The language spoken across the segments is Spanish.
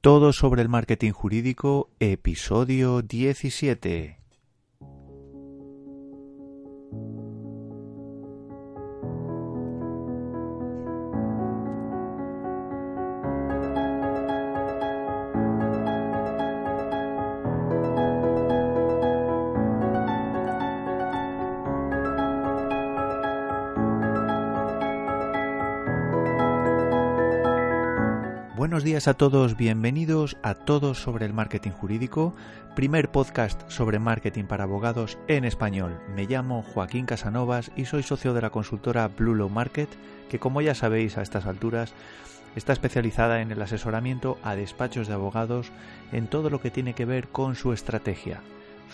Todo sobre el marketing jurídico, episodio 17. Buenos días a todos, bienvenidos a Todos sobre el Marketing Jurídico, primer podcast sobre marketing para abogados en español. Me llamo Joaquín Casanovas y soy socio de la consultora Blue Law Market, que como ya sabéis a estas alturas está especializada en el asesoramiento a despachos de abogados en todo lo que tiene que ver con su estrategia,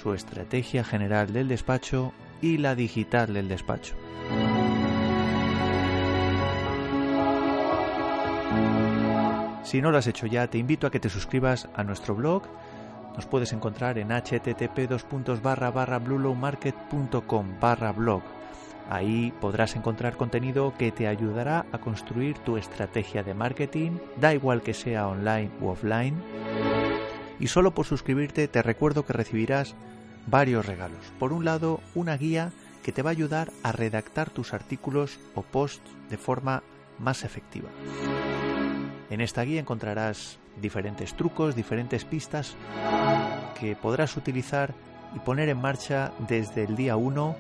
su estrategia general del despacho y la digital del despacho. Si no lo has hecho ya, te invito a que te suscribas a nuestro blog. Nos puedes encontrar en http bluelowmarket.com barra blog. Ahí podrás encontrar contenido que te ayudará a construir tu estrategia de marketing, da igual que sea online u offline. Y solo por suscribirte te recuerdo que recibirás varios regalos. Por un lado, una guía que te va a ayudar a redactar tus artículos o posts de forma más efectiva. En esta guía encontrarás diferentes trucos, diferentes pistas que podrás utilizar y poner en marcha desde el día 1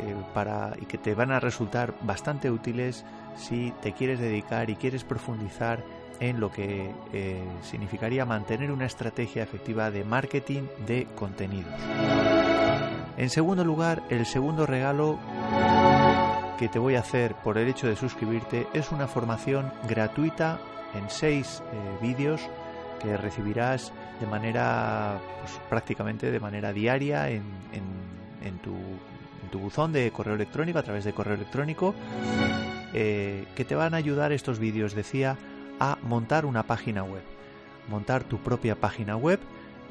eh, y que te van a resultar bastante útiles si te quieres dedicar y quieres profundizar en lo que eh, significaría mantener una estrategia efectiva de marketing de contenidos. En segundo lugar, el segundo regalo que te voy a hacer por el hecho de suscribirte es una formación gratuita en seis eh, vídeos que recibirás de manera pues, prácticamente de manera diaria en, tu, tu, buzón de correo electrónico a través de correo electrónico eh, que te van a ayudar estos vídeos decía a montar una página web montar tu propia página web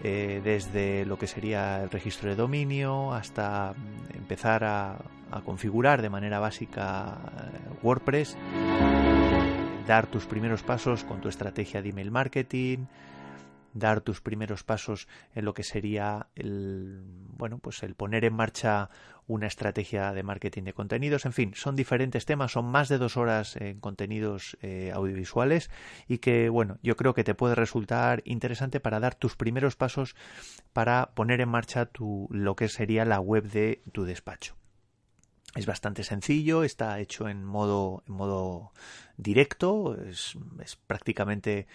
eh, desde lo que sería el registro de dominio hasta empezar a, a configurar de manera básica WordPress dar tus primeros pasos con tu estrategia de email marketing, dar tus primeros pasos en lo que sería el bueno pues el poner en marcha una estrategia de marketing de contenidos. En fin son diferentes temas son más de dos horas en contenidos eh, audiovisuales y que bueno yo creo que te puede resultar interesante para dar tus primeros pasos para poner en marcha tu lo que sería la web de tu despacho es bastante sencillo, está hecho en modo, en modo directo, es, prácticamente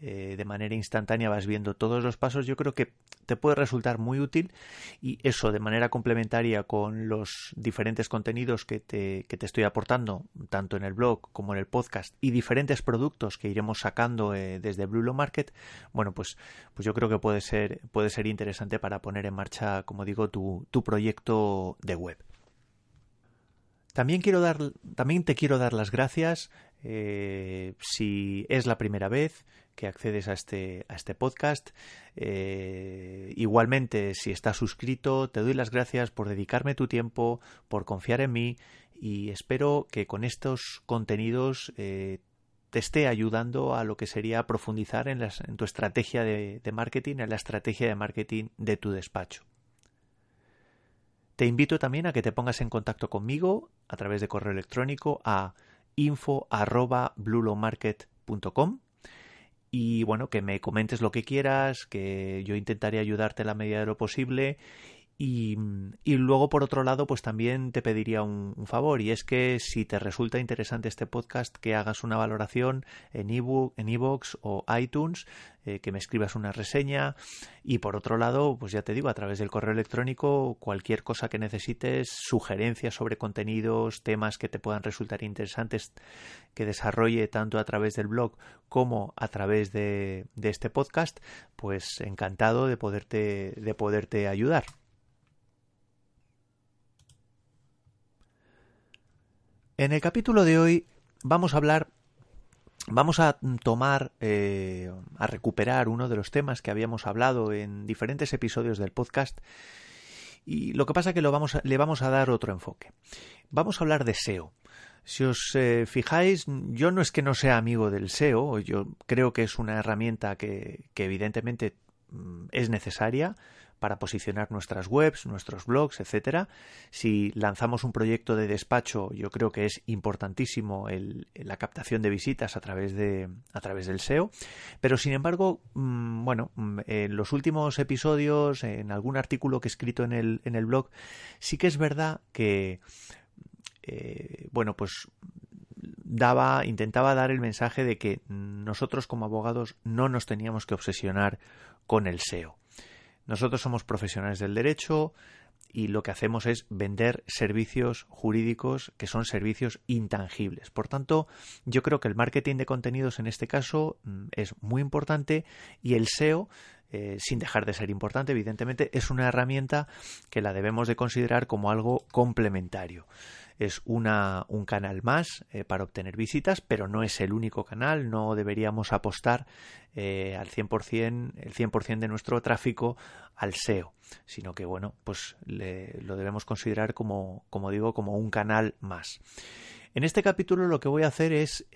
eh, de manera instantánea vas viendo todos los pasos. Yo creo que te puede resultar muy útil y eso de manera complementaria con los diferentes contenidos que te, que te estoy aportando, tanto en el blog como en el podcast y diferentes productos que iremos sacando eh, desde Blue Market, bueno, pues, pues yo creo que puede ser, puede ser interesante para poner en marcha, como digo, tu, tu proyecto de web. También, quiero dar, también te quiero dar las gracias eh, si es la primera vez que accedes a este, a este podcast. Eh, igualmente, si estás suscrito, te doy las gracias por dedicarme tu tiempo, por confiar en mí y espero que con estos contenidos eh, te esté ayudando a lo que sería profundizar en, en tu estrategia de marketing, en la estrategia de marketing de tu despacho. Te invito también a que te pongas en contacto conmigo a través de correo electrónico a info@blulomarket.com y bueno, que me comentes lo que quieras, que yo intentaré ayudarte a la medida de lo posible y, luego, por otro lado, pues también te pediría un, favor, y es que si te resulta interesante este podcast, que hagas una valoración en ebook, en o iTunes, eh, que me escribas una reseña y por otro lado, pues ya te digo, a través del correo electrónico, cualquier cosa que necesites, sugerencias sobre contenidos, temas que te puedan resultar interesantes que desarrolle tanto a través del blog como a través de, de este podcast, pues encantado de poderte, de poderte ayudar. En el capítulo de hoy vamos a hablar Vamos a tomar, eh, a recuperar uno de los temas que habíamos hablado en diferentes episodios del podcast y lo que pasa que lo vamos le vamos a dar otro enfoque. Vamos a hablar de SEO. Si os eh, fijáis, yo no es que no sea amigo del SEO, yo creo que es una herramienta que, que evidentemente mm, es necesaria, para posicionar nuestras webs, nuestros blogs, etcétera. Si lanzamos un proyecto de despacho, yo creo que es importantísimo la captación de visitas a través de a través del SEO. Pero sin embargo, mm, bueno, mm, en los últimos episodios, en algún artículo que he escrito en el, en el blog, sí que es verdad que eh, bueno, pues daba, intentaba dar el mensaje de que nosotros como abogados no nos teníamos que obsesionar con el SEO. Nosotros somos profesionales del derecho y lo que hacemos es vender servicios jurídicos que son servicios intangibles. Por tanto, yo creo que el marketing de contenidos en este caso mm, es muy importante y el SEO eh, sin dejar de ser importante, evidentemente, es una herramienta que la debemos de considerar como algo complementario es una, un canal más eh, para obtener visitas, pero no es el único canal, no deberíamos apostar eh, al 100%, el 100% de nuestro tráfico al SEO, sino que bueno, pues lo debemos considerar como, como digo, como un canal más. En este capítulo lo que voy a hacer es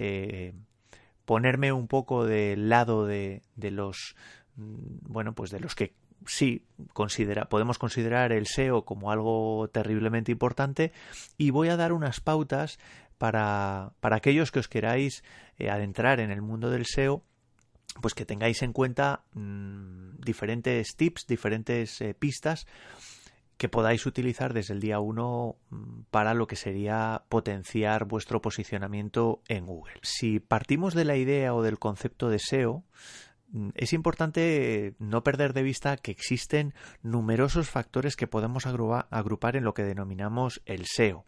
ponerme un poco del lado de, los bueno, pues de los que sí considera, podemos considerar el SEO como algo terriblemente importante y voy a dar unas pautas para, para aquellos que os queráis eh, adentrar en el mundo del SEO pues que tengáis en cuenta mm, diferentes tips, diferentes eh, pistas que podáis utilizar desde el día 1 mm, para lo que sería potenciar vuestro posicionamiento en Google. Si partimos de la idea o del concepto de SEO, Mm, es importante no perder de vista que existen numerosos factores que podemos agrupar en lo que denominamos el SEO,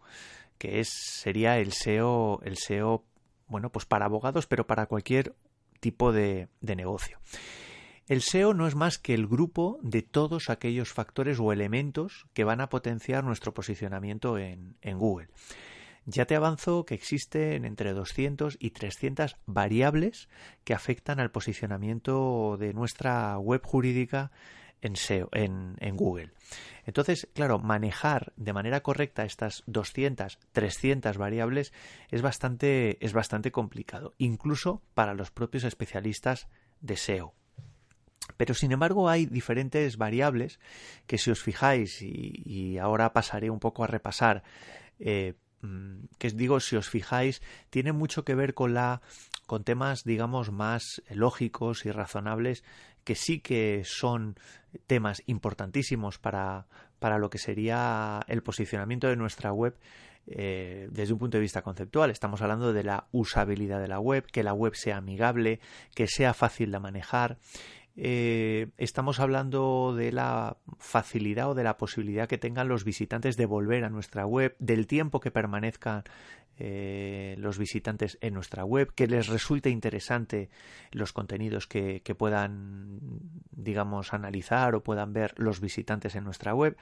que es, sería el SEO, el SEO, bueno, pues para abogados, pero para cualquier tipo de, negocio. El SEO no es más que el grupo de todos aquellos factores o elementos que van a potenciar nuestro posicionamiento en Google. Ya te avanzo que existen entre 200 y 300 variables que afectan al posicionamiento de nuestra web jurídica en, SEO, en, Google. Entonces, claro, manejar de manera correcta estas 200, 300 variables es bastante, es bastante complicado, incluso para los propios especialistas de SEO. Pero sin embargo hay diferentes variables que si os fijáis y, ahora pasaré un poco a repasar eh, que digo, si os fijáis, tiene mucho que ver con la con temas, digamos, más lógicos y razonables que sí que son temas importantísimos para, para lo que sería el posicionamiento de nuestra web eh, desde un punto de vista conceptual. Estamos hablando de la usabilidad de la web, que la web sea amigable, que sea fácil de manejar, eh, estamos hablando de la facilidad o de la posibilidad que tengan los visitantes de volver a nuestra web, del tiempo que permanezcan eh, los visitantes en nuestra web, que les resulte interesante los contenidos que, puedan, digamos, analizar o puedan ver los visitantes en nuestra web.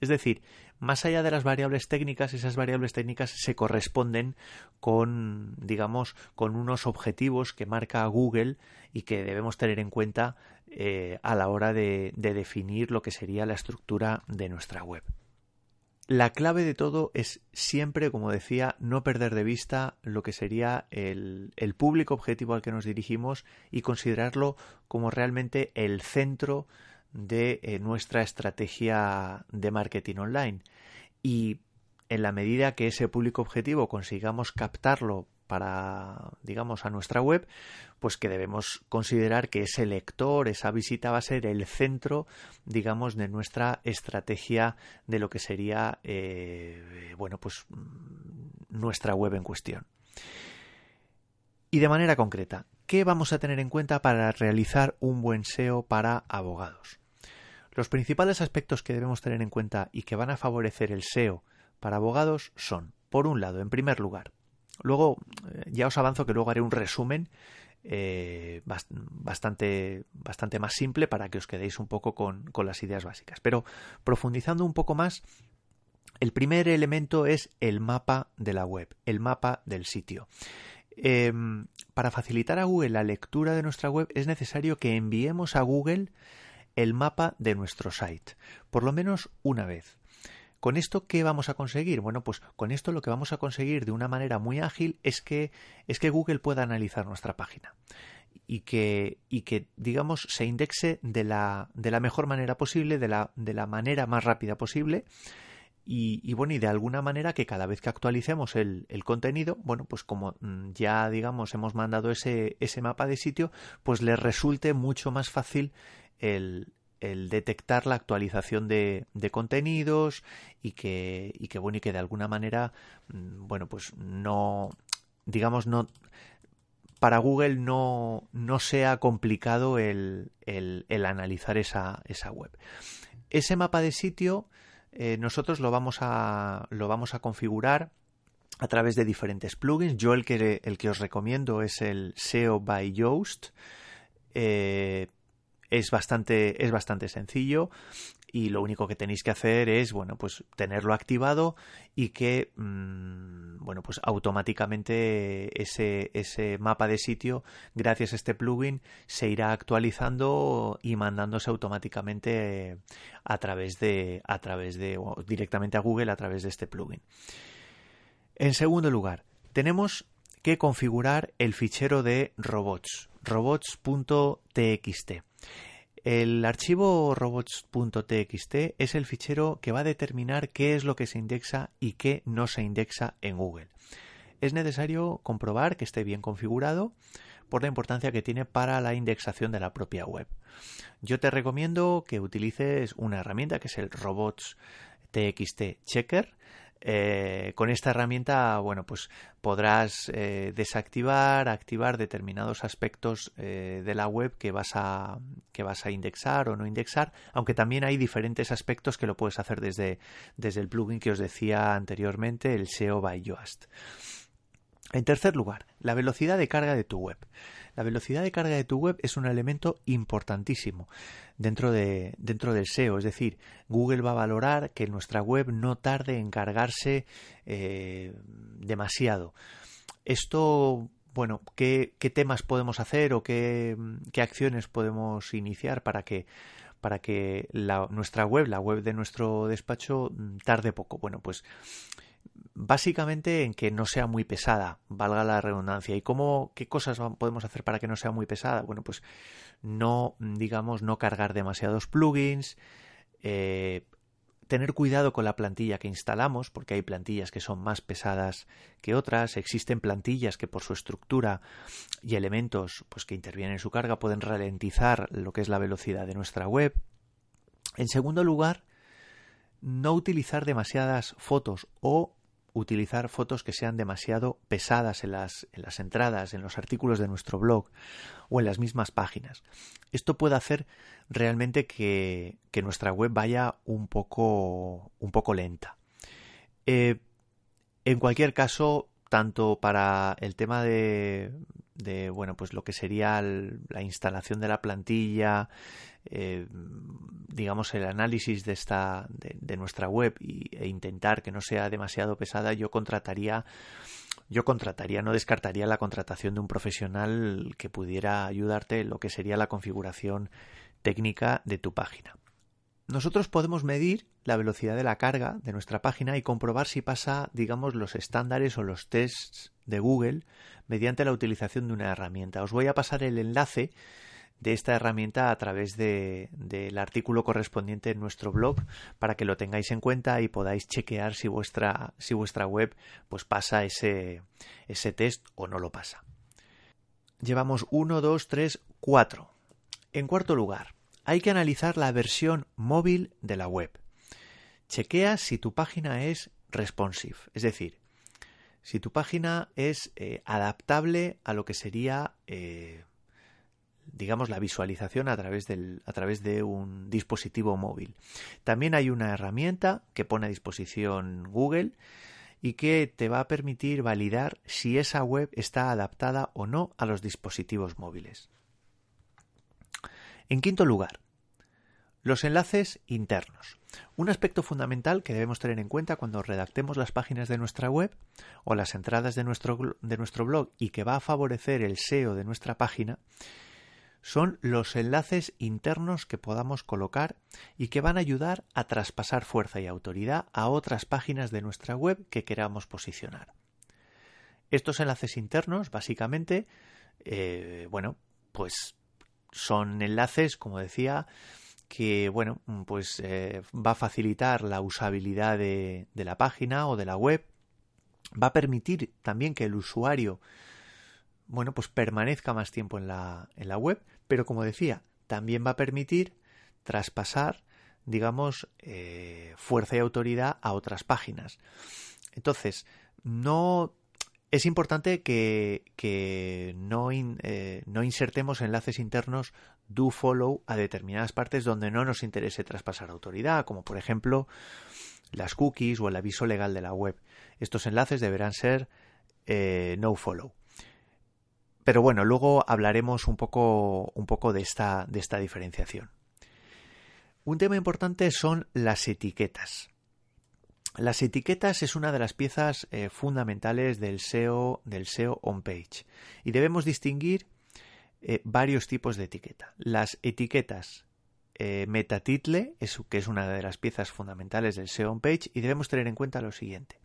Es decir, más allá de las variables técnicas, esas variables técnicas se corresponden con, digamos, con unos objetivos que marca Google y que debemos tener en cuenta eh, a la hora de definir lo que sería la estructura de nuestra web. La clave de todo es siempre, como decía, no perder de vista lo que sería el, público objetivo al que nos dirigimos y considerarlo como realmente el centro de eh, nuestra estrategia de marketing online. Y en la medida que ese público objetivo consigamos captarlo para, digamos, a nuestra web, pues que debemos considerar que ese lector, esa visita va a ser el centro, digamos, de nuestra estrategia de lo que sería, eh, bueno, pues mm, nuestra web en cuestión. Y de manera concreta, ¿qué vamos a tener en cuenta para realizar un buen SEO para abogados? Los principales aspectos que debemos tener en cuenta y que van a favorecer el SEO para abogados son, por un lado, en primer lugar, luego eh, ya os avanzo que luego haré un resumen eh, bastante, bastante más simple para que os quedéis un poco con, con las ideas básicas. Pero profundizando un poco más, el primer elemento es el mapa de la web, el mapa del sitio. Em, para facilitar a Google la lectura de nuestra web es necesario que enviemos a Google el mapa de nuestro site, por lo menos una vez. ¿Con esto qué vamos a conseguir? Bueno, pues con esto lo que vamos a conseguir de una manera muy ágil es que, es que Google pueda analizar nuestra página y que, y que digamos, se indexe de la, de la mejor manera posible, de la, de la manera más rápida posible. Y, bueno, y de alguna manera que cada vez que actualicemos el, el, contenido, bueno, pues como mm, ya digamos hemos mandado ese, ese mapa de sitio, pues le resulte mucho más fácil el, el detectar la actualización de, de contenidos y que, y que bueno y que de alguna manera mm, bueno pues no digamos no para Google no, no sea complicado el, el, analizar esa, esa, web. Ese mapa de sitio eh, nosotros lo vamos a lo vamos a configurar a través de diferentes plugins. Yo el que, el que os recomiendo es el SEO by Yoast. Eh, es bastante, es bastante sencillo y lo único que tenéis que hacer es, bueno, pues tenerlo activado y que, mm, bueno, pues automáticamente ese, ese mapa de sitio, gracias a este plugin, se irá actualizando y mandándose automáticamente a través de, a través de, directamente a Google a través de este plugin. En segundo lugar, tenemos que configurar el fichero de robots, robots.txt. El archivo robots.txt es el fichero que va a determinar qué es lo que se indexa y qué no se indexa en Google. Es necesario comprobar que esté bien configurado por la importancia que tiene para la indexación de la propia web. Yo te recomiendo que utilices una herramienta que es el robots.txt checker eh, con esta herramienta, bueno, pues podrás eh, desactivar, activar determinados aspectos eh, de la web que vas a que vas a indexar o no indexar, aunque también hay diferentes aspectos que lo puedes hacer desde, desde el plugin que os decía anteriormente, el SEO by Yoast. En tercer lugar, la velocidad de carga de tu web. La velocidad de carga de tu web es un elemento importantísimo dentro, de, dentro del SEO. Es decir, Google va a valorar que nuestra web no tarde en cargarse eh, demasiado. Esto bueno, ¿qué, ¿qué, temas podemos hacer o qué, acciones podemos iniciar para que para que nuestra web, la web de nuestro despacho, tarde poco. Bueno, pues básicamente en que no sea muy pesada, valga la redundancia. ¿Y cómo, qué cosas podemos hacer para que no sea muy pesada? Bueno, pues no, digamos, no cargar demasiados plugins, eh, tener cuidado con la plantilla que instalamos, porque hay plantillas que son más pesadas que otras, existen plantillas que por su estructura y elementos pues que intervienen en su carga pueden ralentizar lo que es la velocidad de nuestra web. En segundo lugar, no utilizar demasiadas fotos o utilizar fotos que sean demasiado pesadas en las, en las entradas, en los artículos de nuestro blog o en las mismas páginas. Esto puede hacer realmente que, que nuestra web vaya un poco, un poco lenta. Eh, en cualquier caso, tanto para el tema de, de bueno, pues lo que sería la instalación de la plantilla, eh, digamos el análisis de esta de, nuestra web y, e intentar que no sea demasiado pesada, yo contrataría yo contrataría, no descartaría la contratación de un profesional que pudiera ayudarte en lo que sería la configuración técnica de tu página. Nosotros podemos medir la velocidad de la carga de nuestra página y comprobar si pasa, digamos, los estándares o los tests de Google mediante la utilización de una herramienta. Os voy a pasar el enlace de esta herramienta a través del de, artículo correspondiente en nuestro blog para que lo tengáis en cuenta y podáis chequear si vuestra, si vuestra web pues pasa ese, ese test o no lo pasa. Llevamos 1, 2, 3, 4. En cuarto lugar, hay que analizar la versión móvil de la web. Chequea si tu página es responsive, es decir, si tu página es adaptable a lo que sería digamos, la visualización a través, del, a través de un dispositivo móvil. También hay una herramienta que pone a disposición Google y que te va a permitir validar si esa web está adaptada o no a los dispositivos móviles. En quinto lugar, los enlaces internos. Un aspecto fundamental que debemos tener en cuenta cuando redactemos las páginas de nuestra web o las entradas de nuestro, de nuestro blog y que va a favorecer el SEO de nuestra página son los enlaces internos que podamos colocar y que van a ayudar a traspasar fuerza y autoridad a otras páginas de nuestra web que queramos posicionar. Estos enlaces internos, básicamente, eh, bueno, pues son enlaces, como decía, que bueno, pues eh, va a facilitar la usabilidad de, la página o de la web, va a permitir también que el usuario bueno, pues permanezca más tiempo en la, en la web, pero como decía, también va a permitir traspasar, digamos, eh, fuerza y autoridad a otras páginas. Entonces, no es importante que, eh, no, insertemos enlaces internos do follow a determinadas partes donde no nos interese traspasar autoridad, como por ejemplo las cookies o el aviso legal de la web. Estos enlaces deberán ser eh, no follow. Pero bueno, luego hablaremos un poco, de esta diferenciación. Un tema importante son las etiquetas. Las etiquetas es una de las piezas eh, fundamentales del SEO, del SEO on page. Y debemos distinguir eh, varios tipos de etiqueta. Las etiquetas eh, metatitle, que es una de las piezas fundamentales del SEO on page, y debemos tener en cuenta lo siguiente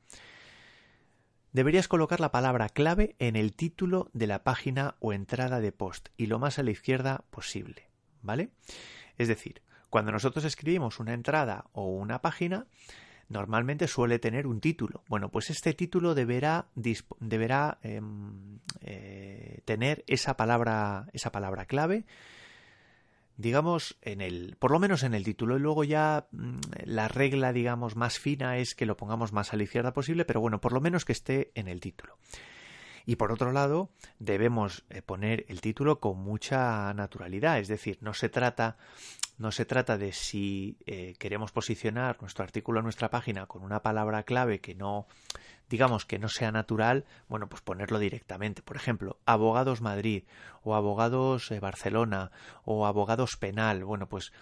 deberías colocar la palabra clave en el título de la página o entrada de post y lo más a la izquierda posible, ¿vale? Es decir, cuando nosotros escribimos una entrada o una página, normalmente suele tener un título. Bueno, pues este título deberá, deberá em, eh, tener esa palabra, esa palabra clave digamos, en el, por lo menos en el título. Y luego ya mm, la regla, digamos, más fina es que lo pongamos más a la izquierda posible, pero bueno, por lo menos que esté en el título. Y por otro lado, debemos eh, poner el título con mucha naturalidad, es decir, no se trata, no se trata de si eh, queremos posicionar nuestro artículo en nuestra página con una palabra clave que no, digamos que no sea natural, bueno, pues ponerlo directamente. Por ejemplo, abogados Madrid o abogados eh, Barcelona o abogados penal. Bueno, pues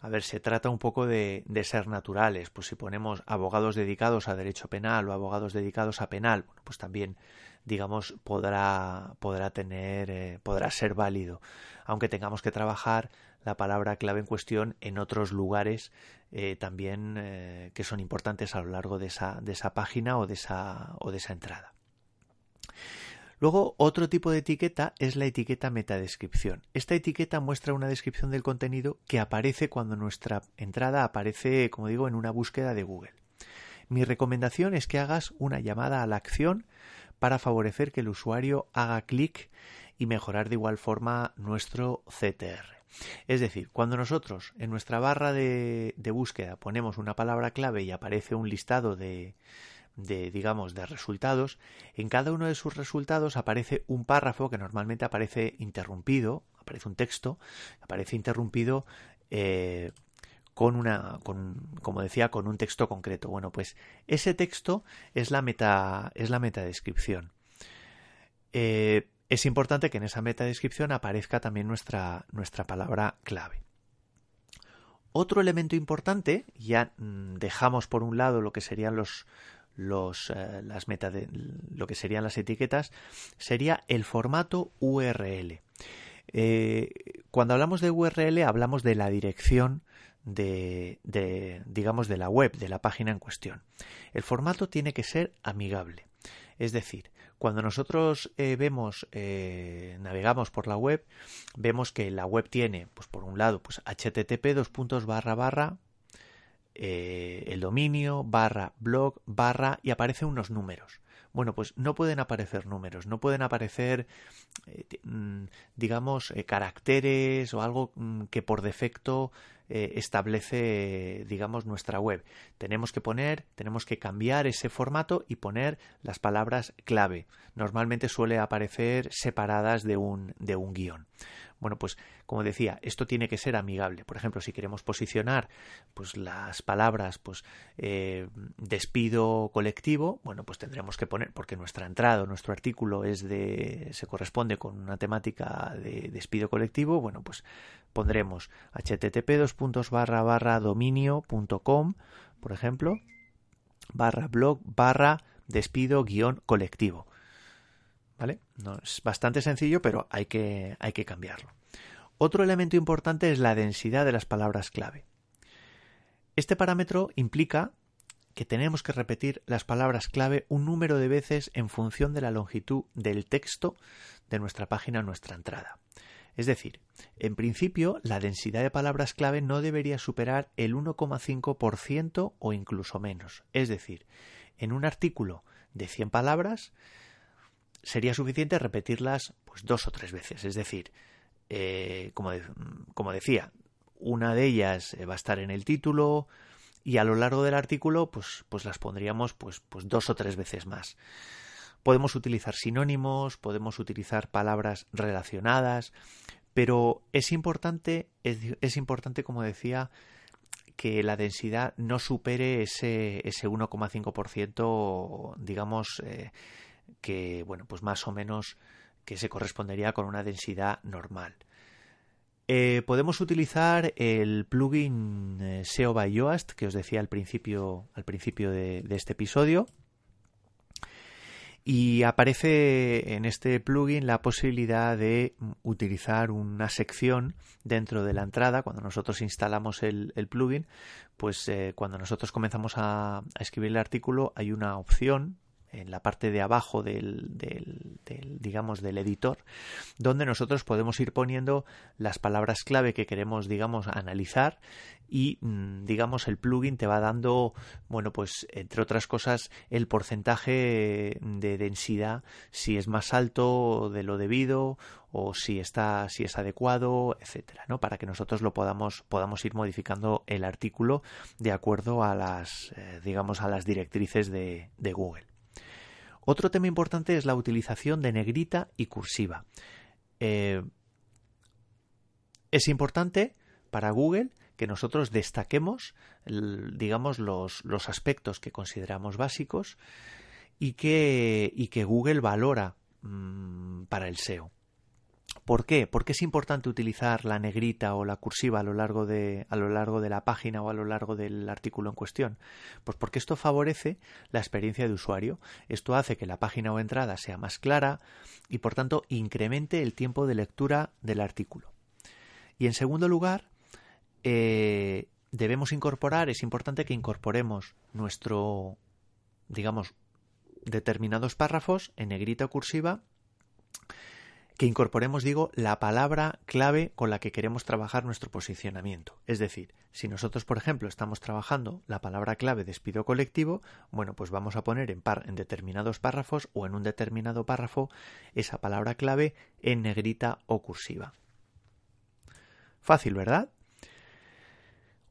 a ver, se trata un poco de, ser naturales. Pues si ponemos abogados dedicados a derecho penal o abogados dedicados a penal, bueno, pues también, digamos, podrá, podrá tener, eh, podrá ser válido. Aunque tengamos que trabajar la palabra clave en cuestión en otros lugares eh, también eh, que son importantes a lo largo de esa, de esa página o de esa, o de esa entrada. Luego, otro tipo de etiqueta es la etiqueta metadescripción. Esta etiqueta muestra una descripción del contenido que aparece cuando nuestra entrada aparece, como digo, en una búsqueda de Google. Mi recomendación es que hagas una llamada a la acción para favorecer que el usuario haga clic y mejorar de igual forma nuestro CTR. Es decir, cuando nosotros en nuestra barra de, búsqueda ponemos una palabra clave y aparece un listado de, digamos, de resultados, en cada uno de sus resultados aparece un párrafo que normalmente aparece interrumpido, aparece un texto, aparece interrumpido eh, con una, con, como decía, con un texto concreto. Bueno, pues ese texto es la meta, es la metadescripción. Eh, es importante que en esa metadescripción aparezca también nuestra, nuestra palabra clave. Otro elemento importante, ya mm, dejamos por un lado lo que serían los, los, eh, las meta lo que serían las etiquetas, sería el formato URL. Eh, cuando hablamos de URL hablamos de la dirección de, de, digamos, de la web, de la página en cuestión. El formato tiene que ser amigable. Es decir, cuando nosotros eh, vemos, eh, navegamos por la web, vemos que la web tiene, pues por un lado, pues http dos puntos barra barra eh, el dominio barra blog barra y aparecen unos números. Bueno, pues no pueden aparecer números, no pueden aparecer, mm, digamos, caracteres o algo mm, que por defecto eh, establece, digamos, nuestra web. Tenemos que poner, tenemos que cambiar ese formato y poner las palabras clave. Normalmente suele aparecer separadas de un, de un guion. Bueno, pues como decía, esto tiene que ser amigable. Por ejemplo, si queremos posicionar pues las palabras pues eh, despido colectivo, bueno, pues tendremos que poner, porque nuestra entrada, nuestro artículo es de se corresponde con una temática de despido colectivo, bueno, pues pondremos http dos puntos barra barra dominio.com, por ejemplo, barra blog barra despido guion colectivo. ¿Vale? No, es bastante sencillo, pero hay que, hay que cambiarlo. Otro elemento importante es la densidad de las palabras clave. Este parámetro implica que tenemos que repetir las palabras clave un número de veces en función de la longitud del texto de nuestra página o nuestra entrada. Es decir, en principio, la densidad de palabras clave no debería superar el 1,5% o incluso menos. Es decir, en un artículo de 100 palabras, sería suficiente repetirlas pues dos o tres veces. Es decir, eh, como, como, decía, una de ellas eh, va a estar en el título y a lo largo del artículo pues, pues las pondríamos pues, pues dos o tres veces más. Podemos utilizar sinónimos, podemos utilizar palabras relacionadas, pero es importante, es, importante, como decía, que la densidad no supere ese, ese 1,5%, digamos, eh, que, bueno, pues más o menos que se correspondería con una densidad normal. Eh, podemos utilizar el plugin eh, SEO by Yoast que os decía al principio, al principio de, este episodio. Y aparece en este plugin la posibilidad de utilizar una sección dentro de la entrada. Cuando nosotros instalamos el, plugin, pues eh, cuando nosotros comenzamos a escribir el artículo hay una opción en la parte de abajo del, del, digamos del editor donde nosotros podemos ir poniendo las palabras clave que queremos digamos analizar y mm, digamos el plugin te va dando bueno pues entre otras cosas el porcentaje de densidad si es más alto de lo debido o si está si es adecuado etcétera no para que nosotros lo podamos podamos ir modificando el artículo de acuerdo a las eh, digamos a las directrices de, de Google otro tema importante es la utilización de negrita y cursiva. Eh, es importante para Google que nosotros destaquemos, digamos, los, los aspectos que consideramos básicos y que, y que Google valora mm, para el SEO. ¿Por qué? ¿Por qué es importante utilizar la negrita o la cursiva a lo largo de, a lo largo de la página o a lo largo del artículo en cuestión? Pues porque esto favorece la experiencia de usuario. Esto hace que la página o entrada sea más clara y por tanto incremente el tiempo de lectura del artículo. Y en segundo lugar, eh, debemos incorporar, es importante que incorporemos nuestro, digamos, determinados párrafos en negrita o cursiva que incorporemos, digo, la palabra clave con la que queremos trabajar nuestro posicionamiento. Es decir, si nosotros, por ejemplo, estamos trabajando la palabra clave despido colectivo, bueno, pues vamos a poner en, par en determinados párrafos o en un determinado párrafo esa palabra clave en negrita o cursiva. Fácil, ¿verdad?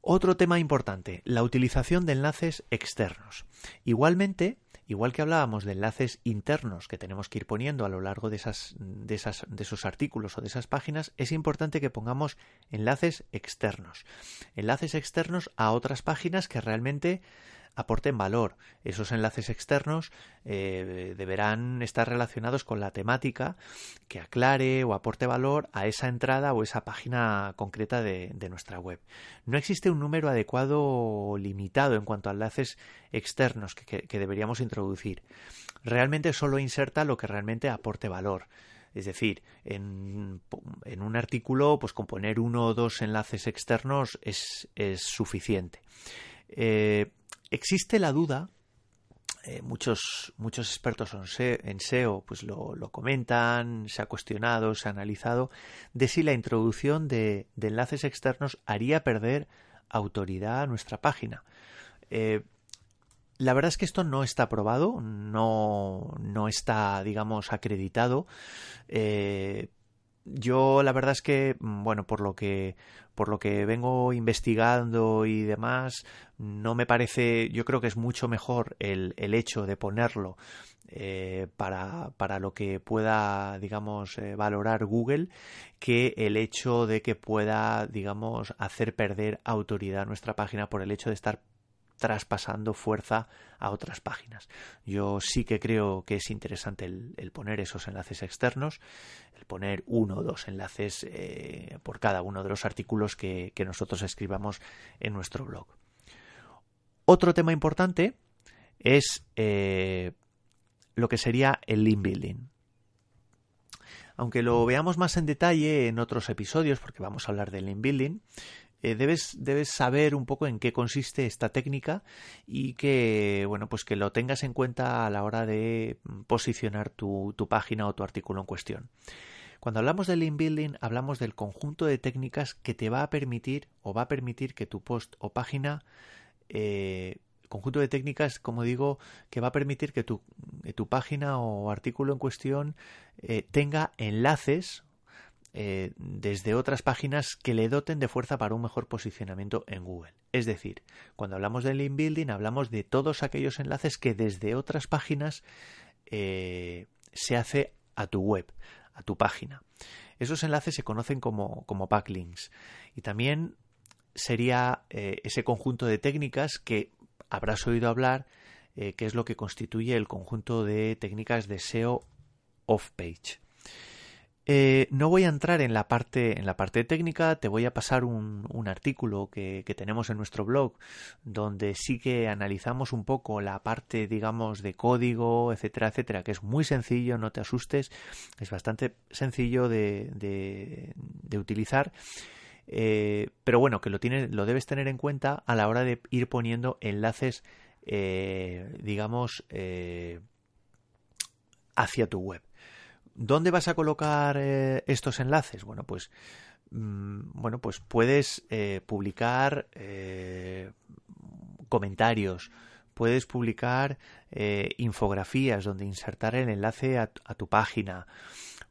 Otro tema importante, la utilización de enlaces externos. Igualmente, Igual que hablábamos de enlaces internos que tenemos que ir poniendo a lo largo de, esas, de, esas, de esos artículos o de esas páginas, es importante que pongamos enlaces externos. Enlaces externos a otras páginas que realmente aporten valor. Esos enlaces externos eh, deberán estar relacionados con la temática que aclare o aporte valor a esa entrada o esa página concreta de, nuestra web. No existe un número adecuado o limitado en cuanto a enlaces externos que, deberíamos introducir. Realmente solo inserta lo que realmente aporte valor. Es decir, en, un artículo, pues con poner uno o dos enlaces externos es, suficiente. Eh, existe la duda, eh, muchos, muchos expertos en SEO pues lo, comentan, se ha cuestionado, se ha analizado, de si la introducción de, enlaces externos haría perder autoridad a nuestra página. Eh, la verdad es que esto no está probado, no, no está, digamos, acreditado. Eh, yo la verdad es que, mm, bueno, por lo que, por lo que vengo investigando y demás, no me parece, yo creo que es mucho mejor el, el hecho de ponerlo eh, para, para, lo que pueda, digamos, eh, valorar Google que el hecho de que pueda, digamos, hacer perder autoridad a nuestra página por el hecho de estar traspasando fuerza a otras páginas. Yo sí que creo que es interesante el, poner esos enlaces externos, el poner uno o dos enlaces eh, por cada uno de los artículos que, nosotros escribamos en nuestro blog. Otro tema importante es eh, lo que sería el link building. Aunque lo veamos más en detalle en otros episodios, porque vamos a hablar del link building, eh, debes, debes saber un poco en qué consiste esta técnica y que, bueno, pues que lo tengas en cuenta a la hora de posicionar tu, tu página o tu artículo en cuestión. Cuando hablamos de link building, hablamos del conjunto de técnicas que te va a permitir o va a permitir que tu post o página, eh, conjunto de técnicas, como digo, que va a permitir que tu, tu página o artículo en cuestión eh, tenga enlaces eh, desde otras páginas que le doten de fuerza para un mejor posicionamiento en Google. Es decir, cuando hablamos de link building hablamos de todos aquellos enlaces que desde otras páginas eh, se hace a tu web, a tu página. Esos enlaces se conocen como, como backlinks y también sería eh, ese conjunto de técnicas que habrás oído hablar, que es lo que constituye el conjunto de técnicas de SEO off-page. Eh, no voy a entrar en la parte, en la parte técnica, te voy a pasar un, artículo que, tenemos en nuestro blog donde sí que analizamos un poco la parte, digamos, de código, etcétera, etcétera, que es muy sencillo, no te asustes, es bastante sencillo de, de, utilizar. Eh, pero bueno, que lo, tienes, lo debes tener en cuenta a la hora de ir poniendo enlaces, eh, digamos, hacia tu web. ¿Dónde vas a colocar eh, estos enlaces? Bueno, pues mm, bueno, pues puedes eh, publicar eh, comentarios, puedes publicar infografías donde insertar el enlace a, tu página,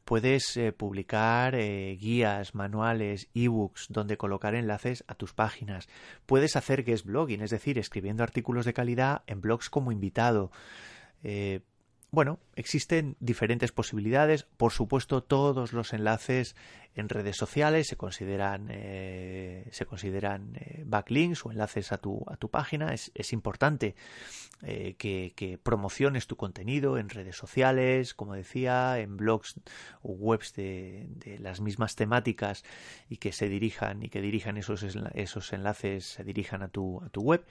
puedes publicar guías, manuales, ebooks donde colocar enlaces a tus páginas, puedes hacer guest blogging, es decir, escribiendo artículos de calidad en blogs como invitado. Bueno, existen diferentes posibilidades. Por supuesto, todos los enlaces en redes sociales se consideran, eh, se consideran eh, backlinks o enlaces a tu, a tu página. Es, importante eh, que, promociones tu contenido en redes sociales, como decía, en blogs o webs de, las mismas temáticas y que se dirijan y que dirijan esos, esos enlaces, se dirijan a tu, a tu web.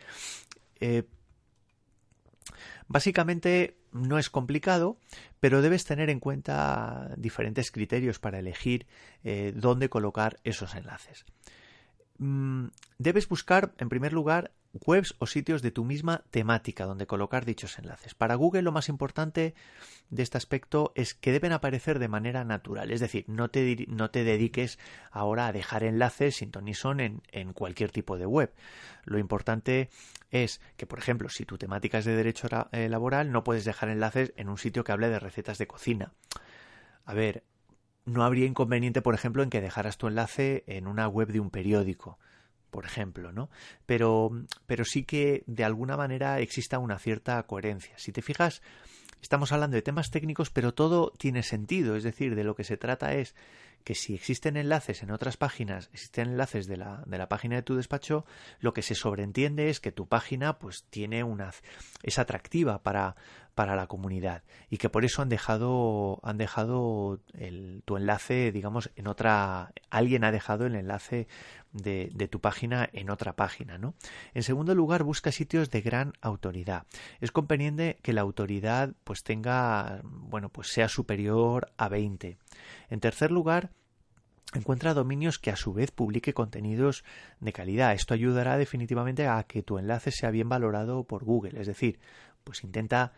Básicamente no es complicado, pero debes tener en cuenta diferentes criterios para elegir eh, dónde colocar esos enlaces. Mm, debes buscar, en primer lugar, webs o sitios de tu misma temática donde colocar dichos enlaces. Para Google lo más importante de este aspecto es que deben aparecer de manera natural, es decir, no te, no te dediques ahora a dejar enlaces sin ton son en, en cualquier tipo de web. Lo importante es que, por ejemplo, si tu temática es de derecho eh, laboral, no puedes dejar enlaces en un sitio que hable de recetas de cocina. A ver, no habría inconveniente, por ejemplo, en que dejaras tu enlace en una web de un periódico por ejemplo, ¿no? Pero, pero sí que de alguna manera exista una cierta coherencia. Si te fijas, estamos hablando de temas técnicos, pero todo tiene sentido. Es decir, de lo que se trata es que si existen enlaces en otras páginas, existen enlaces de la, de la página de tu despacho, lo que se sobreentiende es que tu página pues tiene una es atractiva para, para la comunidad y que por eso han dejado han dejado el, tu enlace digamos en otra alguien ha dejado el enlace de, de, tu página en otra página ¿no? en segundo lugar busca sitios de gran autoridad es conveniente que la autoridad pues tenga bueno pues sea superior a 20 en tercer lugar encuentra dominios que a su vez publique contenidos de calidad. Esto ayudará definitivamente a que tu enlace sea bien valorado por Google. Es decir, pues intenta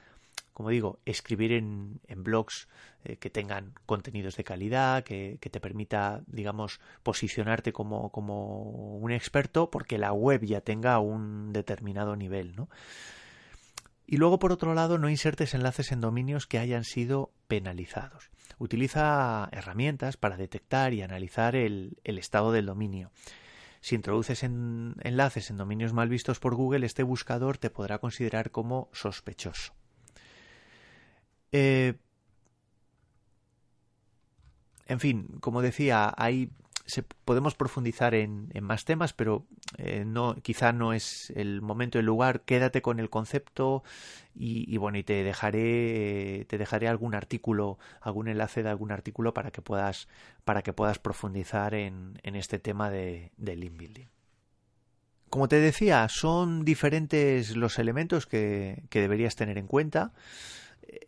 como digo, escribir en, blogs eh, que tengan contenidos de calidad, que, te permita, digamos, posicionarte como, como, un experto porque la web ya tenga un determinado nivel, ¿no? Y luego, por otro lado, no insertes enlaces en dominios que hayan sido penalizados. Utiliza herramientas para detectar y analizar el, estado del dominio. Si introduces enlaces en dominios mal vistos por Google, este buscador te podrá considerar como sospechoso. Eh, en fin, como decía, hay podemos profundizar en, más temas, pero eh, no, quizá no es el momento el lugar. Quédate con el concepto y, bueno, y te dejaré, te dejaré algún artículo, algún enlace de algún artículo para que puedas, para que puedas profundizar en, este tema de, de building. Como te decía, son diferentes los elementos que deberías tener en cuenta.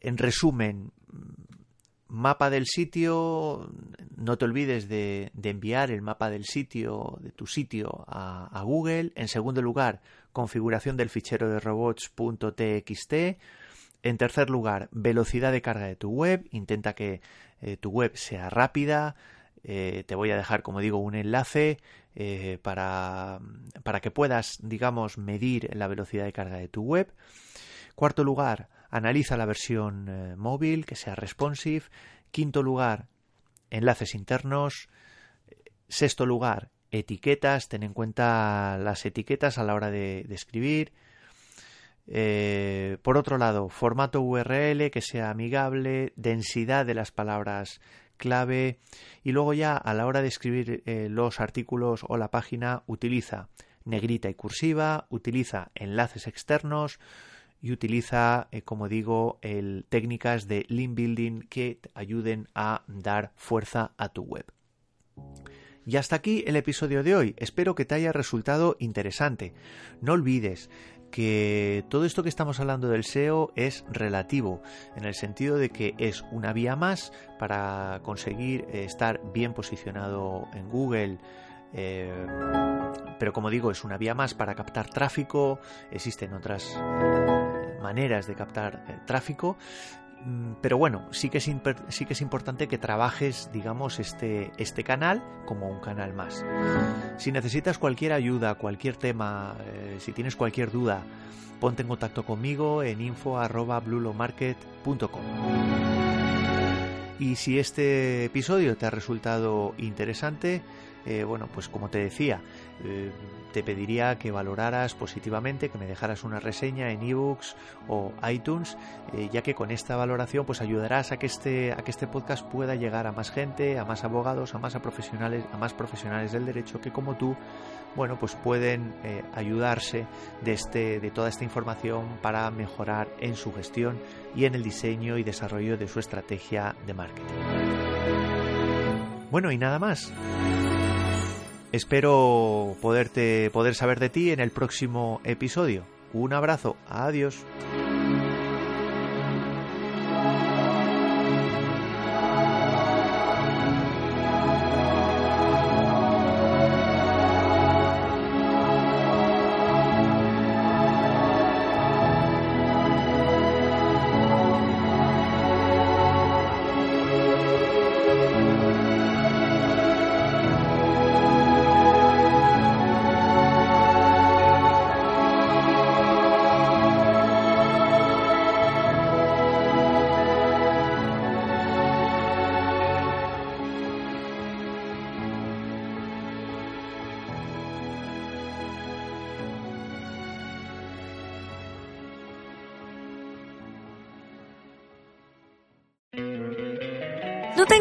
En resumen, mapa del sitio, no te olvides de, enviar el mapa del sitio, de tu sitio a, Google. En segundo lugar, configuración del fichero de robots.txt. En tercer lugar, velocidad de carga de tu web. Intenta que eh, tu web sea rápida. Eh, te voy a dejar, como digo, un enlace eh, para, para que puedas, digamos, medir la velocidad de carga de tu web. Cuarto lugar, analiza la versión eh, móvil, que sea responsive. Quinto lugar, enlaces internos. Sexto lugar, etiquetas. Ten en cuenta las etiquetas a la hora de, escribir. Eh, por otro lado, formato URL que sea amigable, densidad de las palabras clave y luego ya a la hora de escribir eh, los artículos o la página utiliza negrita y cursiva, utiliza enlaces externos, y utiliza, eh, como digo, técnicas de link building que te ayuden a dar fuerza a tu web. Y hasta aquí el episodio de hoy. Espero que te haya resultado interesante. No olvides que todo esto que estamos hablando del SEO es relativo, en el sentido de que es una vía más para conseguir eh, estar bien posicionado en Google, eh, pero como digo, es una vía más para captar tráfico, existen otras maneras de captar eh, tráfico, mm, pero bueno, sí que, es sí que es importante que trabajes, digamos, este, este canal como un canal más. Si necesitas cualquier ayuda, cualquier tema, eh, si tienes cualquier duda, ponte en contacto conmigo en info.blulomarket.com. Y si este episodio te ha resultado interesante, eh, bueno, pues como te decía, eh, te pediría que valoraras positivamente, que me dejaras una reseña en ebooks o iTunes, eh, ya que con esta valoración pues ayudarás a que este a que este podcast pueda llegar a más gente, a más abogados, a más profesionales, a más profesionales del derecho que como tú, bueno, pues pueden ayudarse de este de toda esta información para mejorar en su gestión y en el diseño y desarrollo de su estrategia de marketing. Bueno, y nada más. Espero poderte poder saber de ti en el próximo episodio. Un abrazo, adiós.